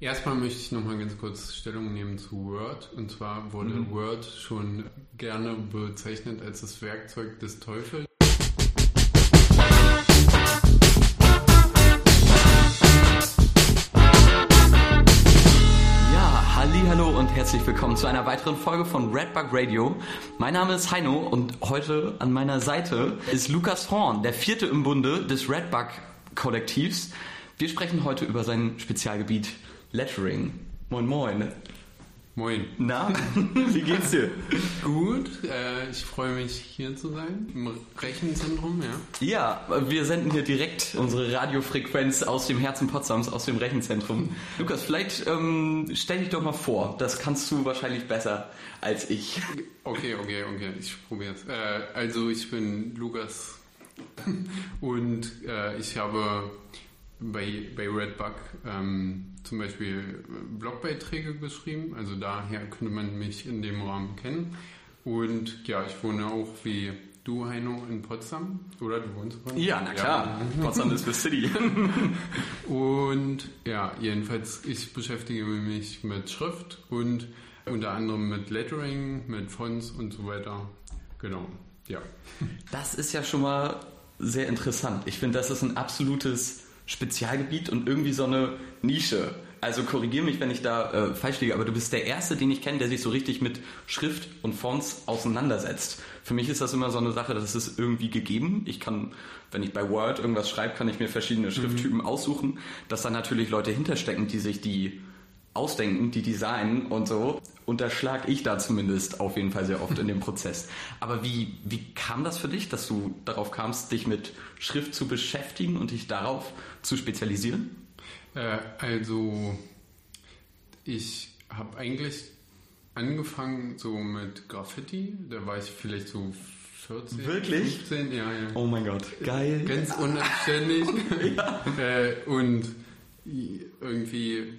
Erstmal möchte ich nochmal ganz kurz Stellung nehmen zu Word. Und zwar wurde mhm. Word schon gerne bezeichnet als das Werkzeug des Teufels. Hallo und herzlich willkommen zu einer weiteren Folge von Redbug Radio. Mein Name ist Heino und heute an meiner Seite ist Lukas Horn, der vierte im Bunde des Redbug Kollektivs. Wir sprechen heute über sein Spezialgebiet Lettering. Moin Moin. Moin. Na, wie geht's dir? Gut, äh, ich freue mich hier zu sein, im Rechenzentrum, ja. Ja, wir senden hier direkt unsere Radiofrequenz aus dem Herzen Potsdams, aus dem Rechenzentrum. Lukas, vielleicht ähm, stell dich doch mal vor, das kannst du wahrscheinlich besser als ich. Okay, okay, okay, ich probiere es. Äh, also ich bin Lukas und äh, ich habe bei, bei Redbug ähm, zum Beispiel Blogbeiträge geschrieben. Also daher könnte man mich in dem Rahmen kennen. Und ja, ich wohne auch wie du, Heino, in Potsdam. Oder du wohnst in Potsdam? Ja, na klar. Ja. Potsdam ist the city. und ja, jedenfalls, ich beschäftige mich mit Schrift und unter anderem mit Lettering, mit Fonts und so weiter. Genau, ja. Das ist ja schon mal sehr interessant. Ich finde, das ist ein absolutes Spezialgebiet und irgendwie so eine Nische. Also korrigiere mich, wenn ich da äh, falsch liege, aber du bist der Erste, den ich kenne, der sich so richtig mit Schrift und Fonts auseinandersetzt. Für mich ist das immer so eine Sache, das ist irgendwie gegeben. Ich kann, wenn ich bei Word irgendwas schreibe, kann ich mir verschiedene Schrifttypen mhm. aussuchen, dass da natürlich Leute hinterstecken, die sich die ausdenken, die designen und so, unterschlag ich da zumindest auf jeden Fall sehr oft in dem Prozess. Aber wie, wie kam das für dich, dass du darauf kamst, dich mit Schrift zu beschäftigen und dich darauf zu spezialisieren? Äh, also, ich habe eigentlich angefangen so mit Graffiti, da war ich vielleicht so 14. Wirklich? 15, ja, ja. Oh mein Gott, geil. Ganz unanständig. ja. äh, und irgendwie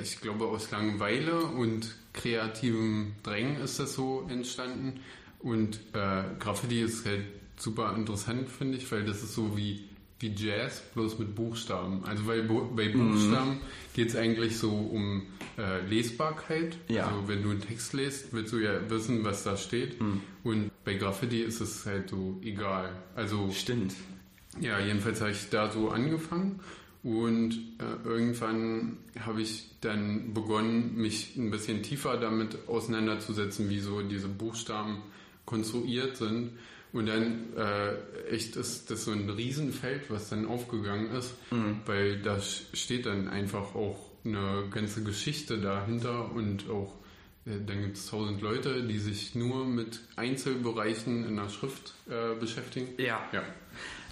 ich glaube, aus Langeweile und kreativem Drängen ist das so entstanden. Und äh, Graffiti ist halt super interessant, finde ich, weil das ist so wie, wie Jazz, bloß mit Buchstaben. Also weil bei mhm. Buchstaben mhm. geht es eigentlich so um äh, Lesbarkeit. Ja. Also wenn du einen Text liest, willst du ja wissen, was da steht. Mhm. Und bei Graffiti ist es halt so egal. Also Stimmt. Ja, jedenfalls habe ich da so angefangen und äh, irgendwann habe ich dann begonnen, mich ein bisschen tiefer damit auseinanderzusetzen, wie so diese Buchstaben konstruiert sind. Und dann äh, echt ist das so ein Riesenfeld, was dann aufgegangen ist, mhm. weil da steht dann einfach auch eine ganze Geschichte dahinter und auch äh, dann gibt es tausend Leute, die sich nur mit Einzelbereichen in der Schrift äh, beschäftigen. Ja. ja.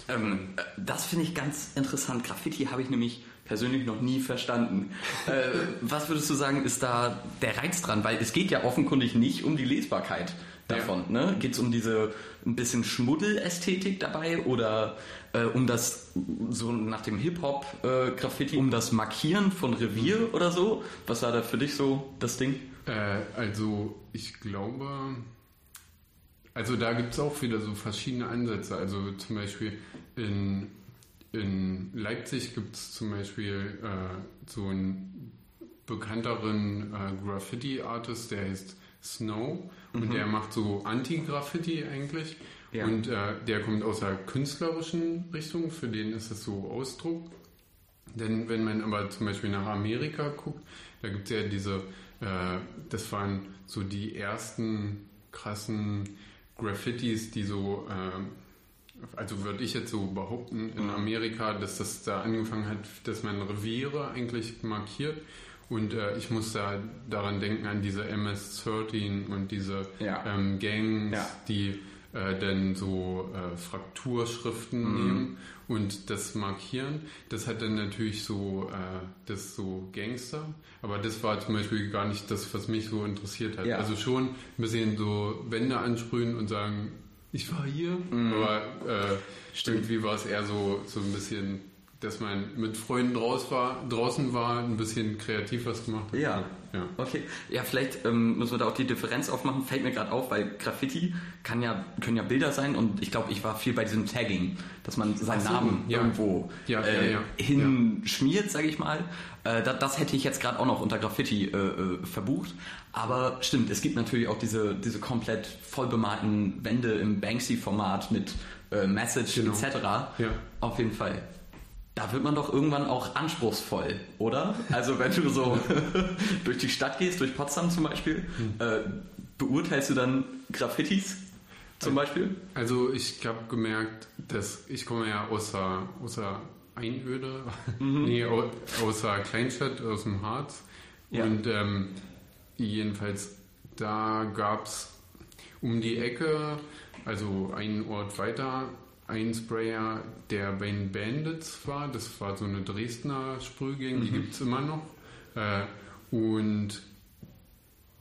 Ähm, das finde ich ganz interessant. Graffiti habe ich nämlich persönlich noch nie verstanden. Äh, was würdest du sagen, ist da der Reiz dran? Weil es geht ja offenkundig nicht um die Lesbarkeit davon. Ja. Ne? Geht es um diese ein bisschen Schmuddelästhetik dabei oder äh, um das, so nach dem Hip-Hop-Graffiti, äh, um das Markieren von Revier oder so? Was war da für dich so das Ding? Äh, also ich glaube, also da gibt es auch wieder so verschiedene Ansätze. Also zum Beispiel in, in Leipzig gibt es zum Beispiel äh, so einen bekannteren äh, Graffiti-Artist, der heißt Snow mhm. und der macht so Anti-Graffiti eigentlich. Ja. Und äh, der kommt aus der künstlerischen Richtung, für den ist es so Ausdruck. Denn wenn man aber zum Beispiel nach Amerika guckt, da gibt es ja diese, äh, das waren so die ersten krassen Graffitis, die so, äh, also würde ich jetzt so behaupten, in mhm. Amerika, dass das da angefangen hat, dass man Reviere eigentlich markiert. Und äh, ich muss da daran denken, an diese MS-13 und diese ja. ähm, Gangs, ja. die äh, dann so äh, Frakturschriften mhm. nehmen und das markieren. Das hat dann natürlich so, äh, das so Gangster, aber das war zum Beispiel gar nicht das, was mich so interessiert hat. Ja. Also schon ein bisschen so Wände ansprühen und sagen, ich war hier, mhm. aber äh, irgendwie war es eher so, so ein bisschen dass man mit Freunden draus war, draußen war, ein bisschen kreativ was gemacht hat. Ja. ja. Okay. Ja, vielleicht ähm, müssen wir da auch die Differenz aufmachen. Fällt mir gerade auf, weil Graffiti kann ja, können ja Bilder sein und ich glaube, ich war viel bei diesem Tagging, dass man seinen so, Namen ja. irgendwo ja, äh, hinschmiert, sage ich mal. Äh, das, das, hätte ich jetzt gerade auch noch unter Graffiti äh, äh, verbucht. Aber stimmt, es gibt natürlich auch diese, diese komplett vollbemalten Wände im Banksy-Format mit äh, Message genau. etc. Auf jeden Fall. Da wird man doch irgendwann auch anspruchsvoll, oder? Also wenn du so durch die Stadt gehst, durch Potsdam zum Beispiel, hm. äh, beurteilst du dann Graffitis zum Beispiel? Also ich habe gemerkt, dass ich komme ja außer, außer Einöde, mhm. nee, außer Kleinstadt, aus dem Harz. Ja. Und ähm, jedenfalls, da gab es um die Ecke, also einen Ort weiter, ein Sprayer, der bei den Bandits war. Das war so eine Dresdner Sprühgang, die mhm. gibt es immer noch. Äh, und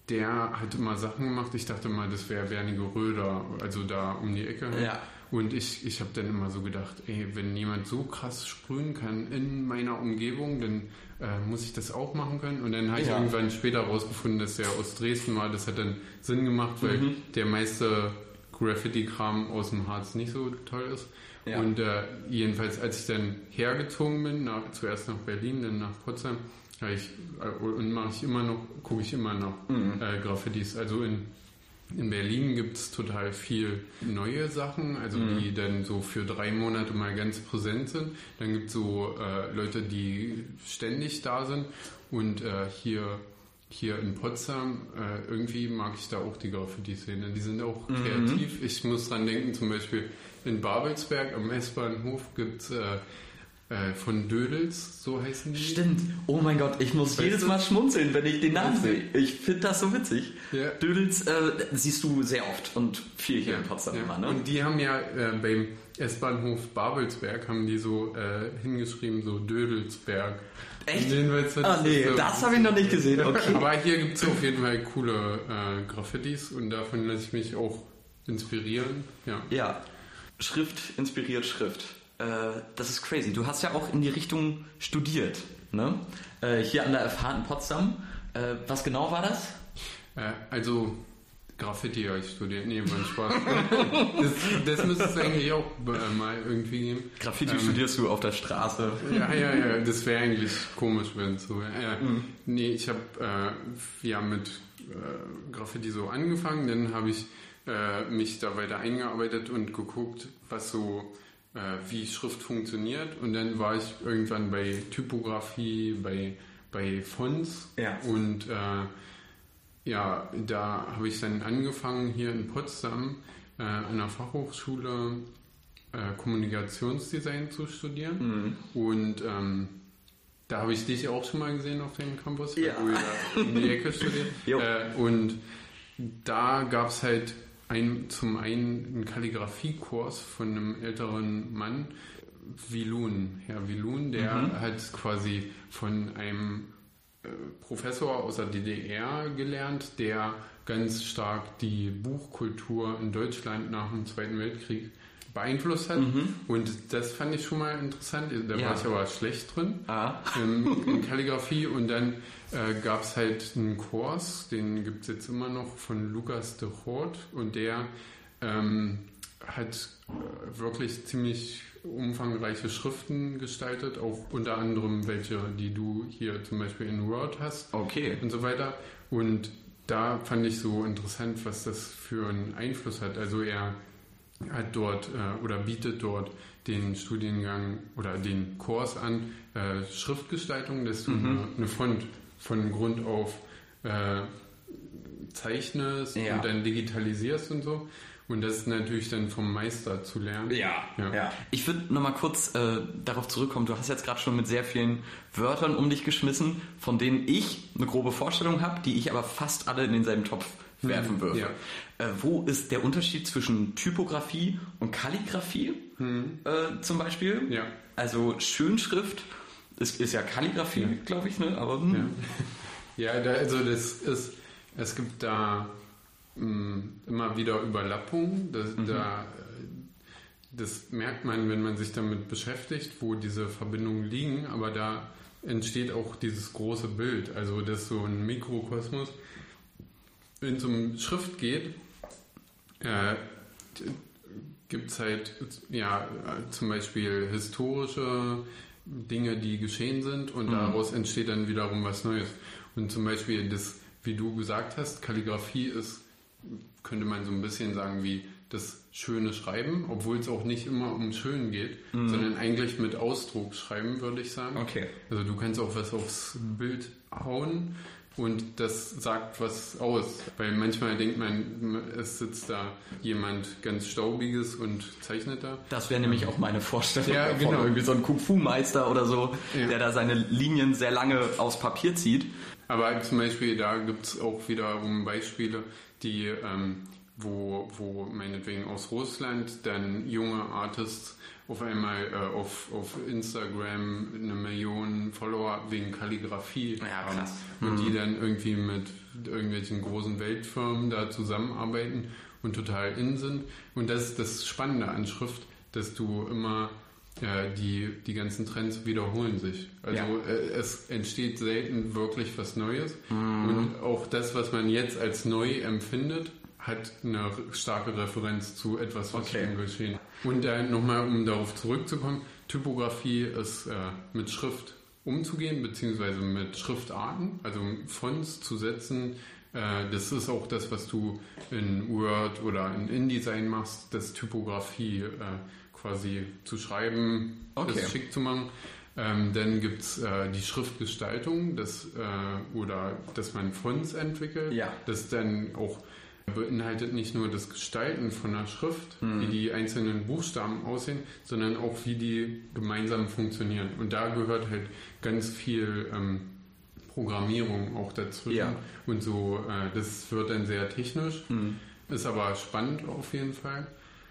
der hat immer Sachen gemacht. Ich dachte mal, das wäre Werniger Röder, also da um die Ecke. Ja. Und ich, ich habe dann immer so gedacht, ey, wenn jemand so krass sprühen kann in meiner Umgebung, dann äh, muss ich das auch machen können. Und dann habe ich ja. irgendwann später rausgefunden, dass der aus Dresden war. Das hat dann Sinn gemacht, weil mhm. der meiste Graffiti-Kram aus dem Harz nicht so toll ist. Ja. Und äh, jedenfalls, als ich dann hergezogen bin, nach, zuerst nach Berlin, dann nach Potsdam, ich, äh, und mache ich immer noch, gucke ich immer noch mhm. äh, Graffitis. Also in, in Berlin gibt es total viel neue Sachen, also mhm. die dann so für drei Monate mal ganz präsent sind. Dann gibt es so äh, Leute, die ständig da sind. Und äh, hier hier in Potsdam, äh, irgendwie mag ich da auch die Graffiti-Szene. Die sind auch mhm. kreativ. Ich muss dran denken, zum Beispiel in Babelsberg am S-Bahnhof gibt es äh, äh, von Dödels, so heißen die. Stimmt. Oh mein Gott, ich muss weißt jedes du? Mal schmunzeln, wenn ich den Namen sehe. Ich finde das so witzig. Ja. Dödels äh, siehst du sehr oft und viel hier ja. in Potsdam ja. immer, ne? Und die haben ja äh, beim S-Bahnhof Babelsberg haben die so äh, hingeschrieben, so Dödelsberg. Echt? Ah nee, so, das habe ich noch nicht gesehen. Okay. Aber hier gibt es auf jeden Fall coole äh, Graffitis und davon lasse ich mich auch inspirieren. Ja. ja. Schrift inspiriert Schrift. Äh, das ist crazy. Du hast ja auch in die Richtung studiert, ne? Äh, hier an der FH in Potsdam. Äh, was genau war das? Äh, also Graffiti habe ich studiert. Nee, war Spaß. das, das müsste es eigentlich auch äh, mal irgendwie geben. Graffiti ähm, studierst du auf der Straße. Ja, ja, ja. Das wäre eigentlich komisch, wenn es so wäre. Mhm. Nee, ich habe äh, ja mit äh, Graffiti so angefangen. Dann habe ich äh, mich da weiter eingearbeitet und geguckt, was so äh, wie Schrift funktioniert. Und dann war ich irgendwann bei Typografie, bei, bei Fonts ja. und ja, da habe ich dann angefangen hier in Potsdam äh, an der Fachhochschule äh, Kommunikationsdesign zu studieren. Mhm. Und ähm, da habe ich dich auch schon mal gesehen auf dem Campus, ja. wo ihr in die Ecke studiert. äh, und da gab es halt ein, zum einen einen Kalligrafiekurs von einem älteren Mann, Wilun, Herr Wilun, der mhm. hat quasi von einem Professor aus der DDR gelernt, der ganz stark die Buchkultur in Deutschland nach dem Zweiten Weltkrieg beeinflusst hat. Mhm. Und das fand ich schon mal interessant. Da ja. war ich aber schlecht drin ah. in, in Kalligrafie. Und dann äh, gab es halt einen Kurs, den gibt es jetzt immer noch von Lukas de Hort. Und der ähm, hat äh, wirklich ziemlich umfangreiche Schriften gestaltet, auch unter anderem welche, die du hier zum Beispiel in Word hast. Okay. Und so weiter. Und da fand ich so interessant, was das für einen Einfluss hat. Also er hat dort äh, oder bietet dort den Studiengang oder den Kurs an äh, Schriftgestaltung, dass du mhm. eine, eine Font von Grund auf äh, zeichnest ja. und dann digitalisierst und so. Und das ist natürlich dann vom Meister zu lernen. Ja, ja. ja. Ich würde nochmal kurz äh, darauf zurückkommen. Du hast jetzt gerade schon mit sehr vielen Wörtern um dich geschmissen, von denen ich eine grobe Vorstellung habe, die ich aber fast alle in denselben Topf mhm. werfen würde. Ja. Äh, wo ist der Unterschied zwischen Typografie und Kalligrafie mhm. äh, zum Beispiel? Ja. Also Schönschrift ist, ist ja Kalligrafie, ja. glaube ich, ne? Aber, hm. ja, da, also das ist, es gibt da immer wieder Überlappungen. Das, mhm. Da, das merkt man, wenn man sich damit beschäftigt, wo diese Verbindungen liegen, aber da entsteht auch dieses große Bild. Also, dass so ein Mikrokosmos, wenn es um Schrift geht, äh, gibt es halt ja, zum Beispiel historische Dinge, die geschehen sind und mhm. daraus entsteht dann wiederum was Neues. Und zum Beispiel das, wie du gesagt hast, Kalligrafie ist, könnte man so ein bisschen sagen, wie das schöne Schreiben, obwohl es auch nicht immer um schön geht, mhm. sondern eigentlich mit Ausdruck schreiben, würde ich sagen. Okay. Also du kannst auch was aufs Bild hauen und das sagt was aus. Weil manchmal denkt man, es sitzt da jemand ganz Staubiges und zeichnet da. Das wäre nämlich auch meine Vorstellung ja, genau. von irgendwie so ein Kung-Fu-Meister oder so, ja. der da seine Linien sehr lange aufs Papier zieht. Aber zum Beispiel, da gibt es auch wiederum Beispiele, die ähm, wo, wo meinetwegen aus Russland dann junge Artists auf einmal äh, auf, auf Instagram eine Million Follower wegen Kalligrafie ja, haben und mhm. die dann irgendwie mit irgendwelchen großen Weltfirmen da zusammenarbeiten und total in sind. Und das ist das Spannende an Schrift, dass du immer ja, die, die ganzen Trends wiederholen sich. Also ja. äh, es entsteht selten wirklich was Neues. Mhm. Und auch das, was man jetzt als neu empfindet, hat eine starke Referenz zu etwas, was okay. schon geschehen. Und äh, nochmal, um darauf zurückzukommen, Typografie ist äh, mit Schrift umzugehen, beziehungsweise mit Schriftarten, also Fonts zu setzen. Äh, das ist auch das, was du in Word oder in InDesign machst, das Typografie äh, quasi zu schreiben, okay. das schick zu machen. Ähm, dann gibt es äh, die Schriftgestaltung das, äh, oder dass man Fonts entwickelt, ja. das dann auch beinhaltet nicht nur das Gestalten von der Schrift, mhm. wie die einzelnen Buchstaben aussehen, sondern auch wie die gemeinsam funktionieren. Und da gehört halt ganz viel ähm, Programmierung auch dazu. Ja. Und so, äh, das wird dann sehr technisch, mhm. ist aber spannend auf jeden Fall.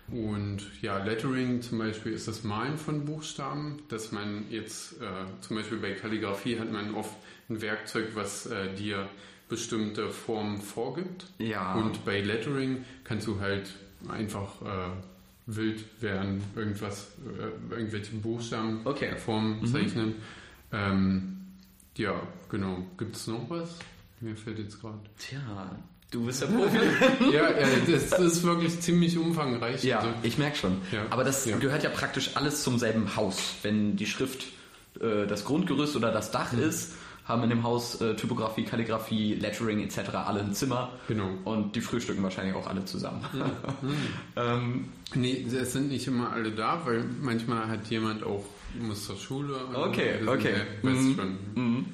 Und ja, Lettering zum Beispiel ist das Malen von Buchstaben, dass man jetzt äh, zum Beispiel bei Kalligrafie hat man oft ein Werkzeug, was äh, dir bestimmte Formen vorgibt. Ja. Und bei Lettering kannst du halt einfach äh, wild werden, irgendwas, äh, irgendwelche Buchstaben, okay. Formen mhm. zeichnen. Ähm, ja, genau. Gibt es noch was? Mir fällt jetzt gerade. Tja, Du bist der Profi. ja, ja das, das, ist wirklich ziemlich umfangreich. Ja, also, ich merke schon. Ja, Aber das ja. gehört ja praktisch alles zum selben Haus. Wenn die Schrift äh, das Grundgerüst oder das Dach mhm. ist, haben in dem Haus äh, Typografie, Kalligrafie, Lettering etc. alle ein Zimmer. Genau. Und die frühstücken wahrscheinlich auch alle zusammen. Mhm. ähm, nee, es sind nicht immer alle da, weil manchmal hat jemand auch, muss zur Schule. Okay, okay. Mhm. Mhm.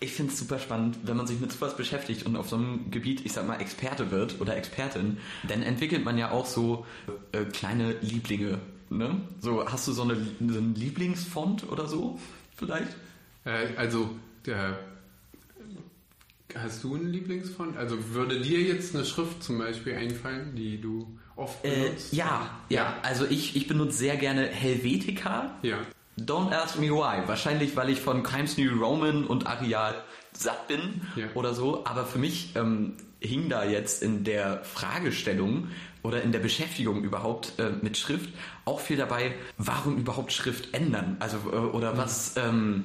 Ich finde es super spannend, wenn man sich mit sowas beschäftigt und auf so einem Gebiet, ich sag mal, Experte wird oder Expertin, dann entwickelt man ja auch so äh, kleine Lieblinge. Ne? So, hast du so, eine, so einen Lieblingsfont oder so vielleicht? Äh, also der, hast du einen Lieblingsfont? Also würde dir jetzt eine Schrift zum Beispiel einfallen, die du oft äh, benutzt? Äh, ja, ja, Also ich, ich benutze sehr gerne Helvetica. Ja. Don't ask me why. Wahrscheinlich, weil ich von Times New Roman und Arial satt bin ja. oder so. Aber für mich ähm, hing da jetzt in der Fragestellung oder in der Beschäftigung überhaupt äh, mit Schrift auch viel dabei, warum überhaupt Schrift ändern? Also äh, oder was, ähm,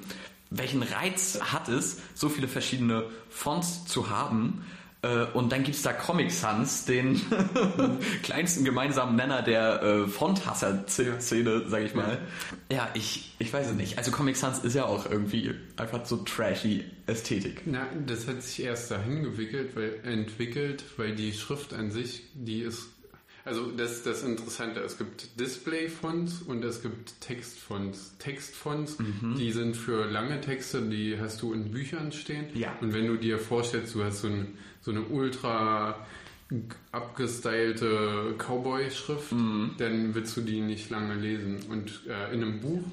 welchen Reiz hat es, so viele verschiedene Fonts zu haben? Äh, und dann gibt es da Comic Sans, den kleinsten gemeinsamen Nenner der äh, Fonthasser-Szene, sag ich mal. Ja, ich, ich weiß es nicht. Also Comic Sans ist ja auch irgendwie einfach so trashy Ästhetik. Na, das hat sich erst dahin weil, entwickelt, weil die Schrift an sich, die ist also das ist das Interessante. Es gibt Display-Fonts und es gibt Textfonts. Textfonts, mhm. die sind für lange Texte, die hast du in Büchern stehen. Ja. Und wenn du dir vorstellst, du hast so, ein, so eine ultra abgestylte Cowboy-Schrift, mhm. dann willst du die nicht lange lesen. Und äh, in einem Buch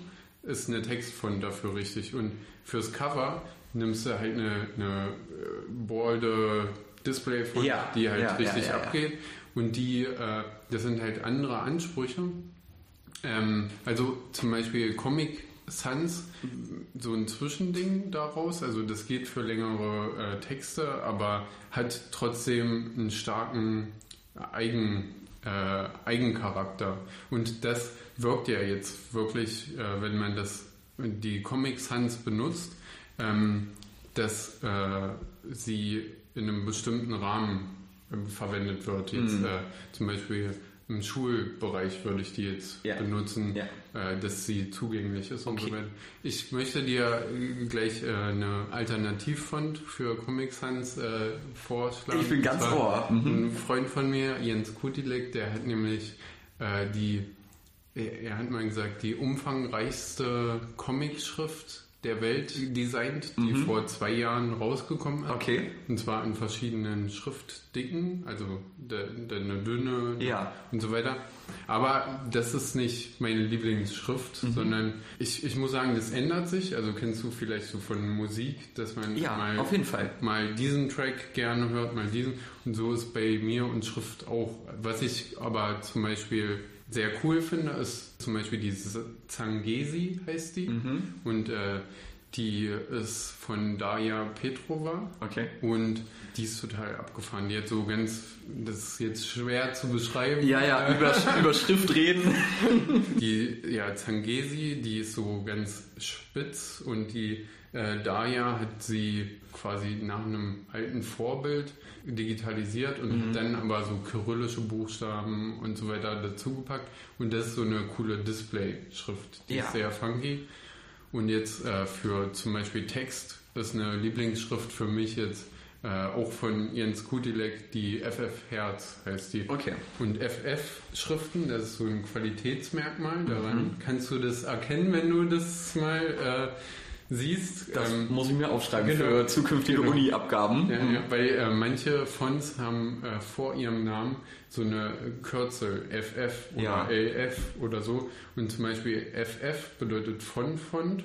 ist eine Textfont dafür richtig. Und fürs Cover nimmst du halt eine, eine äh, bolde Display-Font, ja. die halt ja, richtig ja, abgeht. Und die, äh, das sind halt andere Ansprüche. Ähm, also zum Beispiel Comic Sans, so ein Zwischending daraus. Also das geht für längere äh, Texte, aber hat trotzdem einen starken Eigen, äh, Eigencharakter. Und das wirkt ja jetzt wirklich, äh, wenn man das die Comic Sans benutzt, ähm, dass äh, sie in einem bestimmten Rahmen verwendet wird. Jetzt Mhm. äh, zum Beispiel im Schulbereich würde ich die jetzt Ja. benutzen, Ja. äh, dass sie zugänglich ist und Okay. so weiter. Ich möchte dir äh, gleich äh, eine Alternativfont für Comic Sans äh, vorschlagen. Ich bin ganz Und ohr. Mhm. Ein Freund von mir, Jens Kutilek, der hat nämlich äh, die, er, er hat mal gesagt, die umfangreichste Comicschrift der Welt designt, die vor zwei Jahren rausgekommen ist. Mhm. Okay. Und zwar in verschiedenen Schriftdicken, also der, der eine dünne Ja. und so weiter. Aber das ist nicht meine Lieblingsschrift, Mhm. sondern ich, ich muss sagen, das ändert sich. Also kennst du vielleicht so von Musik, dass man Ja, mal, auf jeden Fall. mal diesen Track gerne hört, mal diesen. Und so ist bei mir und Schrift auch. Was ich aber zum Beispiel sehr cool finde, ist zum Beispiel diese Zangesi heißt die. Mhm. Und äh, die ist von Daria Petrova. Okay. Und die ist total abgefahren. Die hat so ganz, das ist jetzt schwer zu beschreiben. Ja, ja, über, über Schrift reden. Die, ja, Zangesi, die ist so ganz spitz und die äh, Daya hat sie quasi nach einem alten Vorbild digitalisiert und Mhm. hat dann aber so kyrillische Buchstaben und so weiter dazugepackt. Und das ist so eine coole Display-Schrift. Die Ja. ist sehr funky. Und jetzt äh, für zum Beispiel Text ist eine Lieblingsschrift für mich jetzt äh, auch von Jens Kutilek, die FF Herz heißt die. Okay. Und FF-Schriften, das ist so ein Qualitätsmerkmal. Daran Mhm. kannst du das erkennen, wenn du das mal äh, siehst. Das Ähm, muss ich mir aufschreiben genau. für zukünftige Genau. Uni-Abgaben. ja, ja, weil äh, manche Fonts haben äh, vor ihrem Namen so eine Kürzel FF oder Ja. LF oder so. Und zum Beispiel FF bedeutet Font-Font.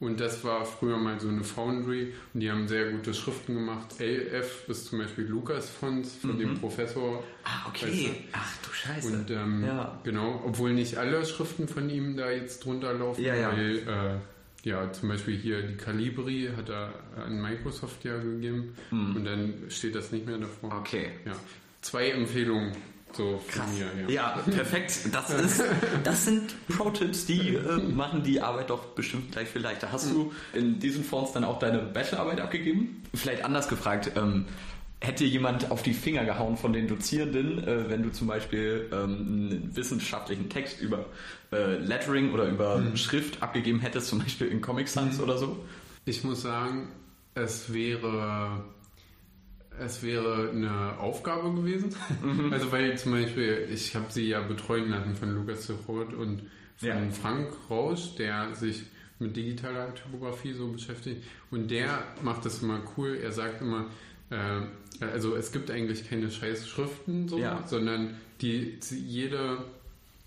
Und das war früher mal so eine Foundry und die haben sehr gute Schriften gemacht. LF ist zum Beispiel Lukas Fonts von dem Professor. Ah, Weißt okay. Ach du Scheiße. Und ähm, Ja. genau, obwohl nicht alle Schriften von ihm da jetzt drunter laufen, Ja, ja. weil äh, ja, zum Beispiel hier die Calibri hat er an Microsoft ja gegeben und dann steht das nicht mehr davor. Hm. Okay. Ja. Zwei Empfehlungen so Krass. mir. Ja. Ja, perfekt. Das, ist, das sind Pro-Tipps, die äh, machen die Arbeit doch bestimmt gleich viel leichter. Hast du in diesen Fonds dann auch deine Bachelorarbeit abgegeben? Vielleicht anders gefragt, ähm, hätte jemand auf die Finger gehauen von den Dozierenden, äh, wenn du zum Beispiel ähm, einen wissenschaftlichen Text über äh, Lettering oder über Schrift abgegeben hättest, zum Beispiel in Comic Sans oder so? Ich muss sagen, es wäre es wäre eine Aufgabe gewesen. Mhm. Also weil zum Beispiel, ich habe sie ja betreuen lassen von Lukas Roth und von Ja. Frank Rausch, der sich mit digitaler Typografie so beschäftigt. Und der macht das immer cool. Er sagt immer, äh, also es gibt eigentlich keine scheiß Schriften, so, Ja. sondern die jede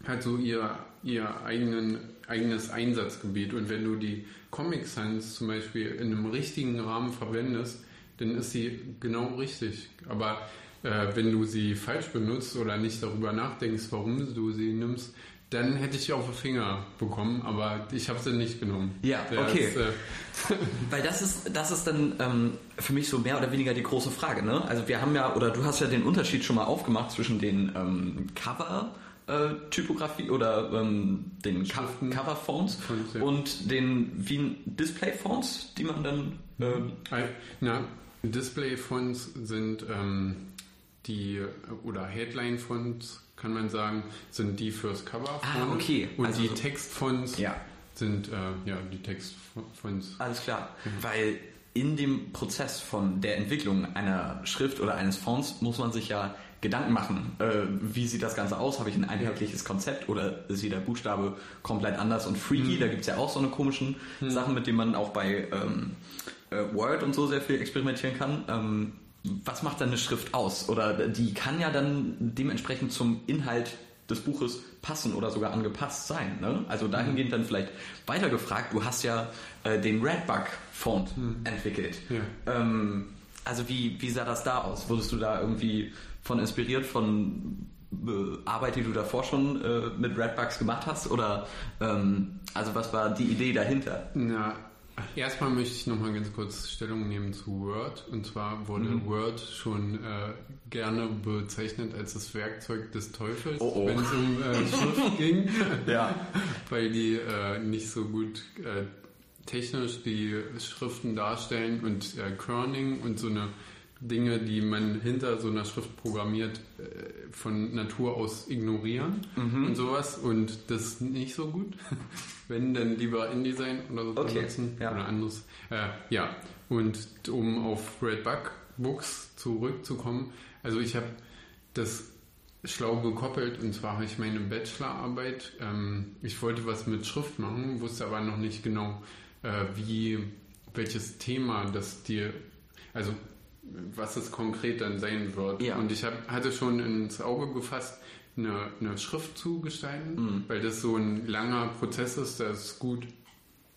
hat so ihr, ihr eigenen, eigenes Einsatzgebiet. Und wenn du die Comic Sans zum Beispiel in einem richtigen Rahmen verwendest, dann ist sie genau richtig. Aber äh, wenn du sie falsch benutzt oder nicht darüber nachdenkst, warum du sie nimmst, dann hätte ich auf den Finger bekommen, aber ich habe sie nicht genommen. Ja, Der okay. Ist, äh, Weil das ist, das ist dann ähm, für mich so mehr oder weniger die große Frage. Ne? Also wir haben ja, oder du hast ja den Unterschied schon mal aufgemacht zwischen den ähm, Cover äh, Typografie oder ähm, den Co. Cover Fonts Fonts, ja. und den wie ein Display Fonts, die man dann Äh, Na, Display-Fonts sind ähm, die, oder Headline-Fonts, kann man sagen, sind die fürs Cover. Ah, okay. Und Also die so- Textfonts Ja. sind, äh, ja, die Textfonts. Alles klar. Weil in dem Prozess von der Entwicklung einer Schrift oder eines Fonts muss man sich ja Gedanken machen. Äh, wie sieht das Ganze aus? Habe ich ein einheitliches Konzept oder ist jeder Buchstabe komplett anders und freaky? Da gibt es ja auch so eine komischen Sachen, mit denen man auch bei ähm, äh, Word und so sehr viel experimentieren kann. Ähm, was macht dann eine Schrift aus? Oder die kann ja dann dementsprechend zum Inhalt des Buches passen oder sogar angepasst sein. Ne? Also dahingehend dann vielleicht weiter gefragt, du hast ja äh, den Redbug-Font entwickelt. Ja. Ähm, also wie, wie sah das da aus? Wurdest du da irgendwie von inspiriert von äh, Arbeit, die du davor schon äh, mit Redbugs gemacht hast? Oder ähm, also was war die Idee dahinter? Na, Erstmal möchte ich nochmal ganz kurz Stellung nehmen zu Word. Und zwar wurde Mhm. Word schon äh, gerne bezeichnet als das Werkzeug des Teufels, Oh, oh. wenn es um äh, Schrift ging, Ja. weil die äh, nicht so gut äh, technisch die Schriften darstellen und äh, Kerning und so eine Dinge, die man hinter so einer Schrift programmiert, äh, von Natur aus ignorieren Mhm. und sowas. Und das nicht so gut. Wenn, dann lieber InDesign oder so Okay, benutzen ja. oder anderes. Äh, ja, und um auf Redbug Books zurückzukommen, also ich habe das schlau gekoppelt und zwar habe ich meine Bachelorarbeit, ähm, ich wollte was mit Schrift machen, wusste aber noch nicht genau, äh, wie, welches Thema das dir, also was es konkret dann sein wird. Ja. Und ich hab, hatte schon ins Auge gefasst, eine, eine Schrift zu gestalten, Mhm. weil das so ein langer Prozess ist, da ist es gut,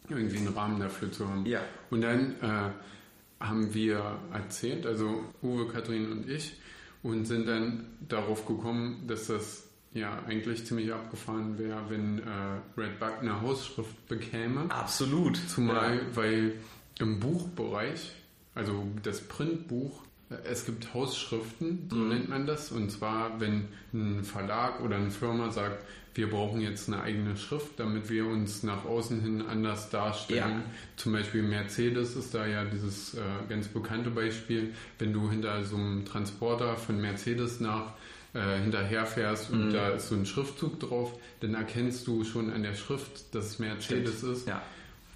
irgendwie einen Rahmen dafür zu haben. Ja. Und dann äh, haben wir erzählt, also Uwe, Kathrin und ich, und sind dann darauf gekommen, dass das ja eigentlich ziemlich abgefahren wäre, wenn äh, Redbug eine Hausschrift bekäme. Absolut. Zumal, weil im Buchbereich, also das Printbuch, es gibt Hausschriften, so Mhm. nennt man das. Und zwar, wenn ein Verlag oder eine Firma sagt, wir brauchen jetzt eine eigene Schrift, damit wir uns nach außen hin anders darstellen. Ja. Zum Beispiel Mercedes ist da ja dieses äh, ganz bekannte Beispiel, wenn du hinter so einem Transporter von Mercedes nach äh, hinterherfährst und Mhm. da ist so ein Schriftzug drauf, dann erkennst du schon an der Schrift, dass es Mercedes ist. Ja.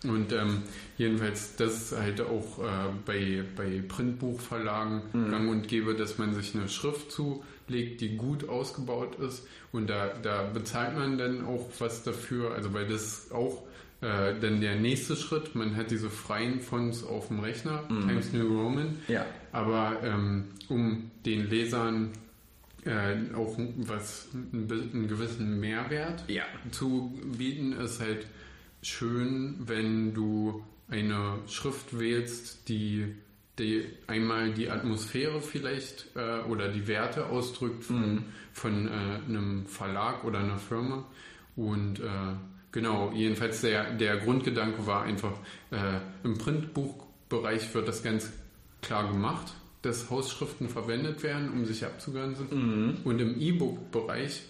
Und ähm, jedenfalls, das halt auch äh, bei, bei Printbuchverlagen Mhm. gang und gäbe, dass man sich eine Schrift zulegt, die gut ausgebaut ist. Und da, da bezahlt man dann auch was dafür, also weil das auch äh, dann der nächste Schritt. Man hat diese freien Fonts auf dem Rechner, Times New Roman. Ja. Aber ähm, um den Lesern äh, auch was, einen, einen gewissen Mehrwert Ja. zu bieten, ist halt schön, wenn du eine Schrift wählst, die, die einmal die Atmosphäre vielleicht äh, oder die Werte ausdrückt von, von äh, einem Verlag oder einer Firma. Und äh, genau, jedenfalls der, der Grundgedanke war einfach, äh, im Printbuchbereich wird das ganz klar gemacht, dass Hausschriften verwendet werden, um sich abzugrenzen. Und im E-Book-Bereich,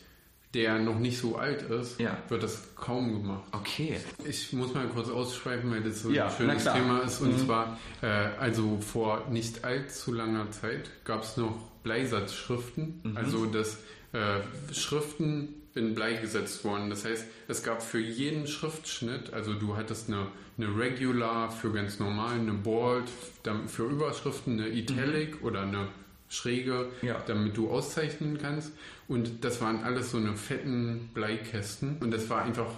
der noch nicht so alt ist, Ja. wird das kaum gemacht. Okay. Ich muss mal kurz ausschweifen, weil das so Ja, ein schönes. Thema ist. Und zwar, äh, also vor nicht allzu langer Zeit gab es noch Bleisatzschriften, also dass äh, Schriften in Blei gesetzt wurden. Das heißt, es gab für jeden Schriftschnitt, also du hattest eine, eine Regular für ganz normal, eine Bold dann für Überschriften, eine Italic oder eine schräge, Ja. damit du auszeichnen kannst. Und das waren alles so eine fetten Bleikästen. Und das war einfach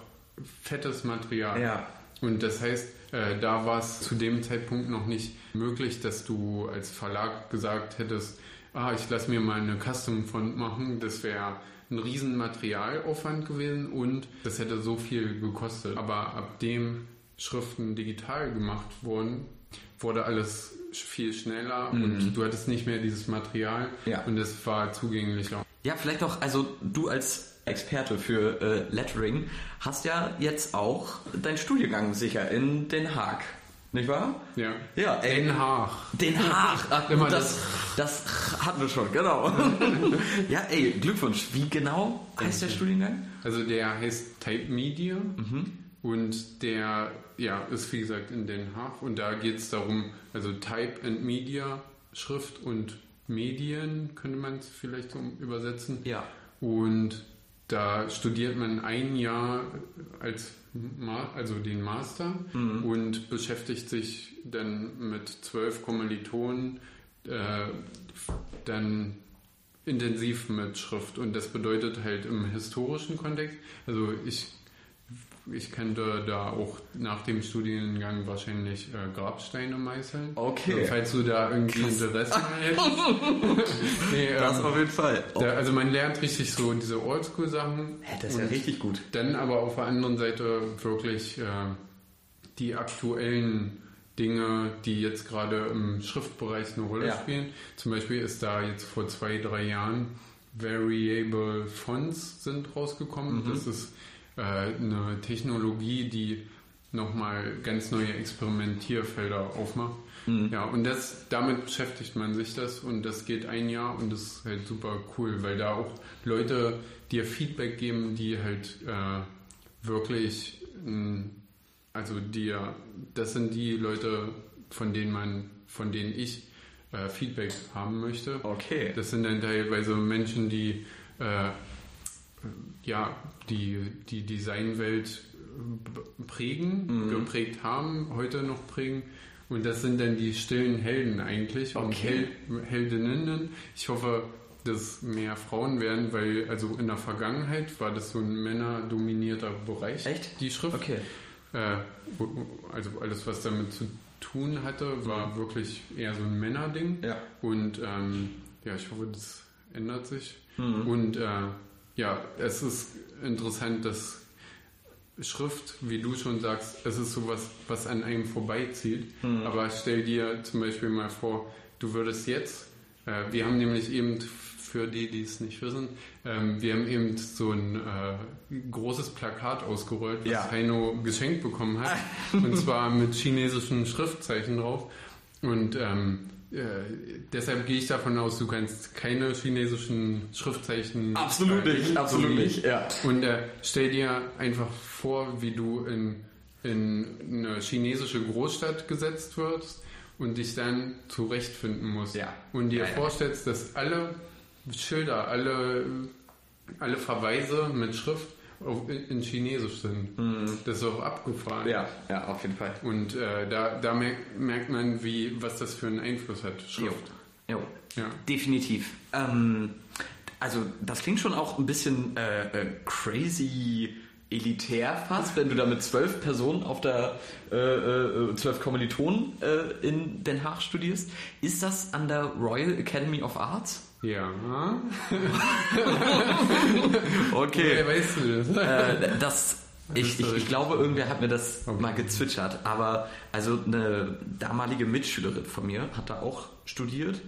fettes Material. Ja. Und das heißt, äh, da war es zu dem Zeitpunkt noch nicht möglich, dass du als Verlag gesagt hättest, ah, ich lasse mir mal eine Custom Font machen. Das wäre ein riesen Materialaufwand gewesen und das hätte so viel gekostet. Aber ab dem Schriften digital gemacht wurden, wurde alles viel schneller und du hattest nicht mehr dieses Material Mhm. Ja. und es war zugänglicher. Ja, vielleicht auch, also du als Experte für äh, Lettering hast ja jetzt auch deinen Studiengang sicher in Den Haag, nicht wahr? Ja. Ja, ey. Den Haag. Den Haag, ach, Immer gut, das, das hatten wir schon, genau. ja, ey, Glückwunsch. Wie genau heißt der Studiengang? Also der heißt Type Media und der ja, ist wie gesagt in Den Haag und da geht es darum, also Type and Media, Schrift und Medien könnte man es vielleicht so übersetzen. Ja. Und da studiert man ein Jahr als Ma also den Master und beschäftigt sich dann mit zwölf Kommilitonen äh, dann intensiv mit Schrift und das bedeutet halt im historischen Kontext, also ich ich könnte da auch nach dem Studiengang wahrscheinlich äh, Grabsteine meißeln. Okay. Falls du da irgendwie Interesse hättest. nee, Das ähm, auf jeden Fall. Oh, da, also man lernt richtig so diese Oldschool-Sachen. das ist ja richtig gut. Dann aber auf der anderen Seite wirklich äh, die aktuellen Dinge, die jetzt gerade im Schriftbereich eine Rolle Ja. spielen. Zum Beispiel ist da jetzt vor zwei, drei Jahren Variable Fonts sind rausgekommen. Mhm. Das ist äh, eine Technologie, die nochmal ganz neue Experimentierfelder aufmacht. Mhm. Ja, und das, damit beschäftigt man sich das und das geht ein Jahr und das ist halt super cool, weil da auch Leute dir Feedback geben, die halt äh, wirklich, mh, also dir, das sind die Leute, von denen man, von denen ich äh, Feedback haben möchte. Okay. Das sind dann teilweise Menschen, die äh, ja die die Designwelt b- prägen, geprägt haben, heute noch prägen. Und das sind dann die stillen Helden eigentlich und Okay. Hel Heldinnen. Ich hoffe, dass mehr Frauen werden, weil also in der Vergangenheit war das so ein männerdominierter Bereich. Echt? Die Schrift. Okay. Äh, also alles, was damit zu tun hatte, war wirklich eher so ein Männerding. Ja. Und ähm, ja, ich hoffe, das ändert sich. Mhm. Und äh, ja, es ist interessant, dass Schrift, wie du schon sagst, es ist sowas, was an einem vorbeizieht. Mhm. Aber stell dir zum Beispiel mal vor, du würdest jetzt, äh, wir haben nämlich eben, für die, die es nicht wissen, ähm, wir haben eben so ein äh, großes Plakat ausgerollt, was Ja. Heino geschenkt bekommen hat. und zwar mit chinesischen Schriftzeichen drauf. Und ähm, äh, deshalb gehe ich davon aus, du kannst keine chinesischen Schriftzeichen. Absolut nicht, schreiben, absolut nicht, ich. ja. Und äh, stell dir einfach vor, wie du in, in eine chinesische Großstadt gesetzt wirst und dich dann zurechtfinden musst. Ja. Und dir Ja, vorstellst, dass alle Schilder, alle, alle Verweise mit Schrift in Chinesisch sind. Das ist auch abgefahren. Mhm. Ja, ja, auf jeden Fall. Und äh, da, da merkt, merkt man, wie, was das für einen Einfluss hat. Schrift. Jo. Ja. Definitiv. Ähm, also das klingt schon auch ein bisschen äh, äh, crazy elitär fast, wenn du da mit zwölf Personen auf der äh, äh, zwölf Kommilitonen äh, in Den Haag studierst. Ist das an der Royal Academy of Arts? Ja. Okay. Woher weißt du das? äh, das ich, ich, ich glaube, irgendwer hat mir das mal gezwitschert. Aber also eine damalige Mitschülerin von mir hat da auch studiert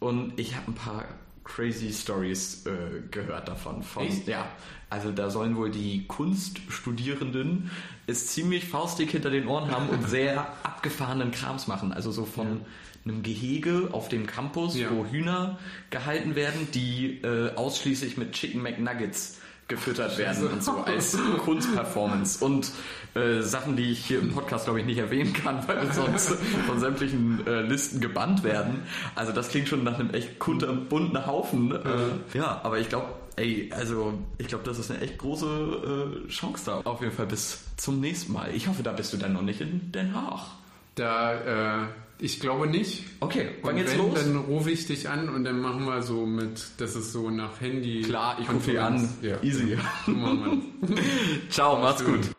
und ich habe ein paar crazy Stories äh, gehört davon. Von, Echt? ja, also da sollen wohl die Kunststudierenden es ziemlich faustig hinter den Ohren haben und sehr abgefahrenen Krams machen. Also so von einem Gehege auf dem Campus, Ja. wo Hühner gehalten werden, die äh, ausschließlich mit Chicken McNuggets gefüttert werden und so als Kunstperformance und äh, Sachen, die ich hier im Podcast glaube ich nicht erwähnen kann, weil wir sonst von sämtlichen äh, Listen gebannt werden. Also das klingt schon nach einem echt kunterbunten Haufen. Äh, ja, aber ich glaube, ey, also ich glaube, das ist eine echt große äh, Chance da. Auf jeden Fall bis zum nächsten Mal. Ich hoffe, da bist du dann noch nicht in Den Haag. Da, äh, ich glaube nicht. Okay, wann geht's wenn, los? dann rufe ich dich an und dann machen wir so mit, das ist so nach Handy. Klar, ich rufe dich an. Ja. Easy. Ciao, macht's gut. gut.